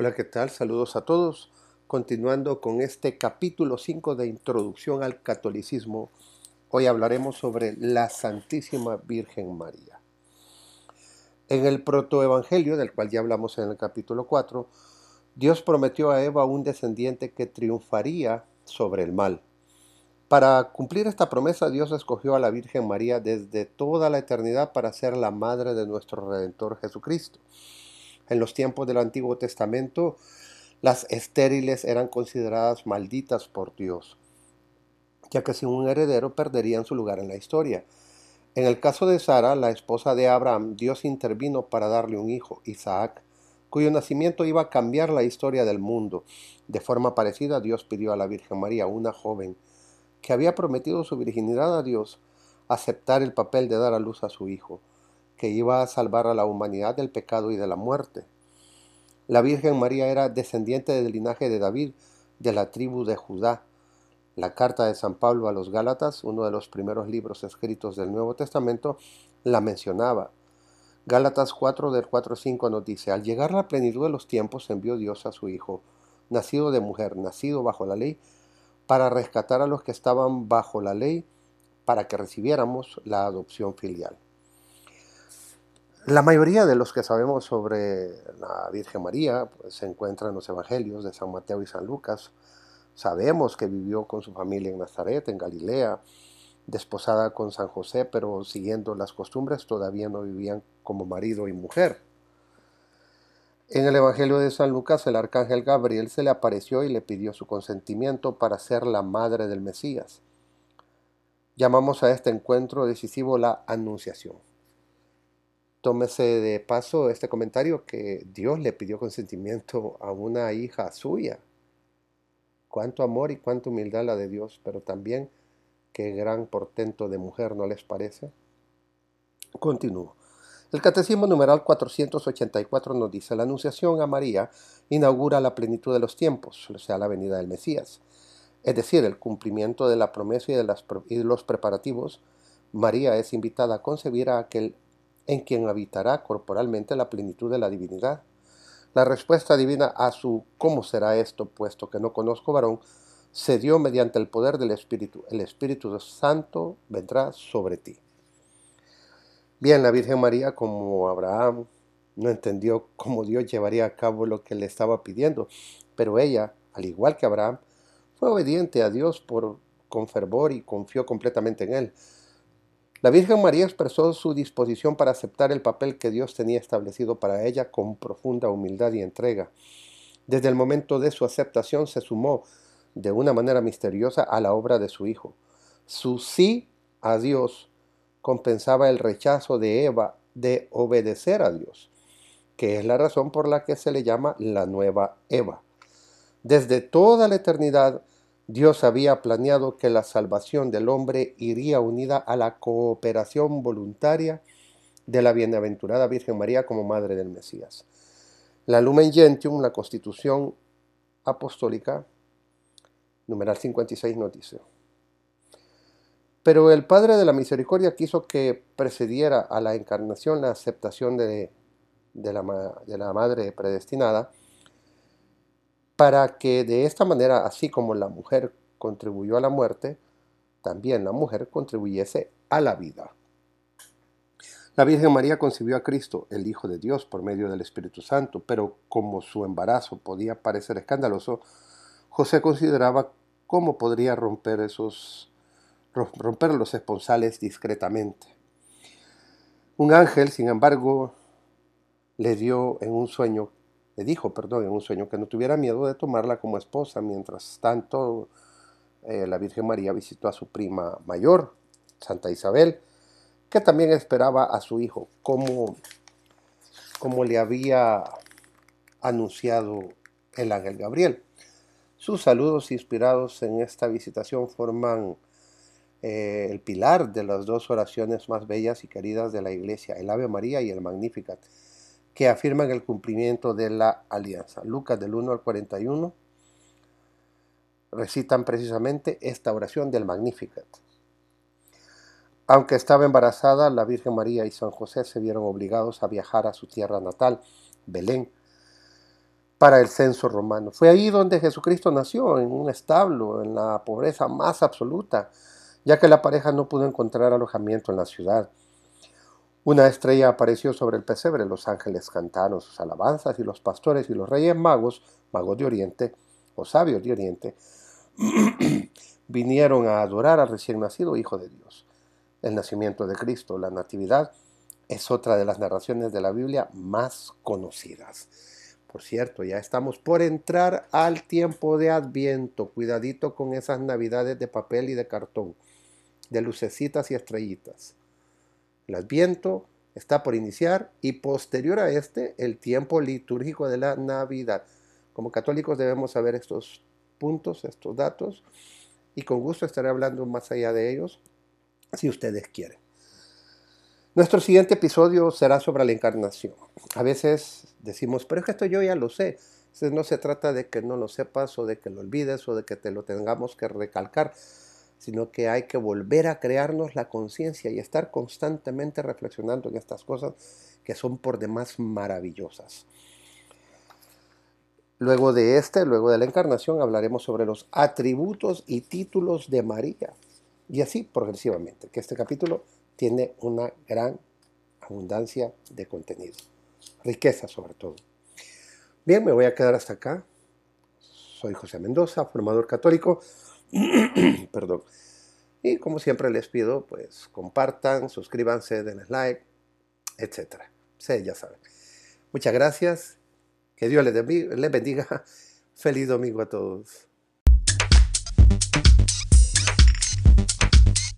Hola, ¿qué tal? Saludos a todos. Continuando con este capítulo 5 de Introducción al Catolicismo, hoy hablaremos sobre la Santísima Virgen María. En el protoevangelio, del cual ya hablamos en el capítulo 4, Dios prometió a Eva un descendiente que triunfaría sobre el mal. Para cumplir esta promesa, Dios escogió a la Virgen María desde toda la eternidad para ser la madre de nuestro Redentor Jesucristo. En los tiempos del Antiguo Testamento, las estériles eran consideradas malditas por Dios, ya que sin un heredero perderían su lugar en la historia. En el caso de Sara, la esposa de Abraham, Dios intervino para darle un hijo, Isaac, cuyo nacimiento iba a cambiar la historia del mundo. De forma parecida, Dios pidió a la Virgen María, una joven, que había prometido su virginidad a Dios, aceptar el papel de dar a luz a su hijo que iba a salvar a la humanidad del pecado y de la muerte. La Virgen María era descendiente del linaje de David, de la tribu de Judá. La carta de San Pablo a los Gálatas, uno de los primeros libros escritos del Nuevo Testamento, la mencionaba. Gálatas 4 del 4 5 nos dice, al llegar la plenitud de los tiempos envió Dios a su Hijo, nacido de mujer, nacido bajo la ley, para rescatar a los que estaban bajo la ley, para que recibiéramos la adopción filial. La mayoría de los que sabemos sobre la Virgen María pues, se encuentran en los Evangelios de San Mateo y San Lucas. Sabemos que vivió con su familia en Nazaret, en Galilea, desposada con San José, pero siguiendo las costumbres todavía no vivían como marido y mujer. En el Evangelio de San Lucas, el arcángel Gabriel se le apareció y le pidió su consentimiento para ser la madre del Mesías. Llamamos a este encuentro decisivo la Anunciación tómese de paso este comentario que Dios le pidió consentimiento a una hija suya. Cuánto amor y cuánta humildad la de Dios, pero también qué gran portento de mujer, ¿no les parece? Continúo. El Catecismo numeral 484 nos dice, la Anunciación a María inaugura la plenitud de los tiempos, o sea, la venida del Mesías. Es decir, el cumplimiento de la promesa y de, y de los preparativos, María es invitada a concebir a aquel en quien habitará corporalmente la plenitud de la divinidad. La respuesta divina a su ¿cómo será esto? puesto que no conozco varón, se dio mediante el poder del Espíritu. El Espíritu Santo vendrá sobre ti. Bien, la Virgen María, como Abraham, no entendió cómo Dios llevaría a cabo lo que le estaba pidiendo, pero ella, al igual que Abraham, fue obediente a Dios por, con fervor y confió completamente en él. La Virgen María expresó su disposición para aceptar el papel que Dios tenía establecido para ella con profunda humildad y entrega. Desde el momento de su aceptación se sumó de una manera misteriosa a la obra de su Hijo. Su sí a Dios compensaba el rechazo de Eva de obedecer a Dios, que es la razón por la que se le llama la nueva Eva. Desde toda la eternidad, Dios había planeado que la salvación del hombre iría unida a la cooperación voluntaria de la bienaventurada Virgen María como Madre del Mesías. La Lumen Gentium, la Constitución Apostólica, numeral 56, nos dice. Pero el Padre de la Misericordia quiso que precediera a la encarnación la aceptación de, la Madre predestinada, para que de esta manera, así como la mujer contribuyó a la muerte, también la mujer contribuyese a la vida. La Virgen María concibió a Cristo, el Hijo de Dios, por medio del Espíritu Santo, pero como su embarazo podía parecer escandaloso, José consideraba cómo podría romper esos romper los esponsales discretamente. Un ángel, sin embargo, le dio en un sueño le dijo, perdón, en un sueño que no tuviera miedo de tomarla como esposa. Mientras tanto, eh, la Virgen María visitó a su prima mayor, Santa Isabel, que también esperaba a su hijo, como, como le había anunciado el ángel Gabriel. Sus saludos inspirados en esta visitación forman eh, el pilar de las dos oraciones más bellas y queridas de la iglesia, el Ave María y el Magnificat que afirman el cumplimiento de la alianza. Lucas del 1 al 41 recitan precisamente esta oración del Magnificat. Aunque estaba embarazada, la Virgen María y San José se vieron obligados a viajar a su tierra natal, Belén, para el censo romano. Fue ahí donde Jesucristo nació, en un establo, en la pobreza más absoluta, ya que la pareja no pudo encontrar alojamiento en la ciudad. Una estrella apareció sobre el pesebre, los ángeles cantaron sus alabanzas y los pastores y los reyes magos, magos de Oriente, o sabios de Oriente, vinieron a adorar al recién nacido Hijo de Dios. El nacimiento de Cristo, la Natividad, es otra de las narraciones de la Biblia más conocidas. Por cierto, ya estamos por entrar al tiempo de Adviento. Cuidadito con esas navidades de papel y de cartón, de lucecitas y estrellitas. El Adviento está por iniciar y posterior a este el tiempo litúrgico de la Navidad. Como católicos debemos saber estos puntos, estos datos, y con gusto estaré hablando más allá de ellos si ustedes quieren. Nuestro siguiente episodio será sobre la encarnación. A veces decimos, pero es que esto yo ya lo sé. no se trata de que no lo sepas o de que lo olvides o de que te lo tengamos que recalcar, sino que hay que volver a crearnos la conciencia y estar constantemente reflexionando en estas cosas que son por demás maravillosas. Luego de este, luego de la encarnación, hablaremos sobre los atributos y títulos de María. Y así progresivamente, que este capítulo tiene una gran abundancia de contenido, riqueza sobre todo. Bien, me voy a quedar hasta acá. Soy José Mendoza, formador católico. Perdón. Y como siempre les pido, pues compartan, suscríbanse, denle like, etc. Sí, ya saben. Muchas gracias. Que Dios les bendiga. Feliz domingo a todos.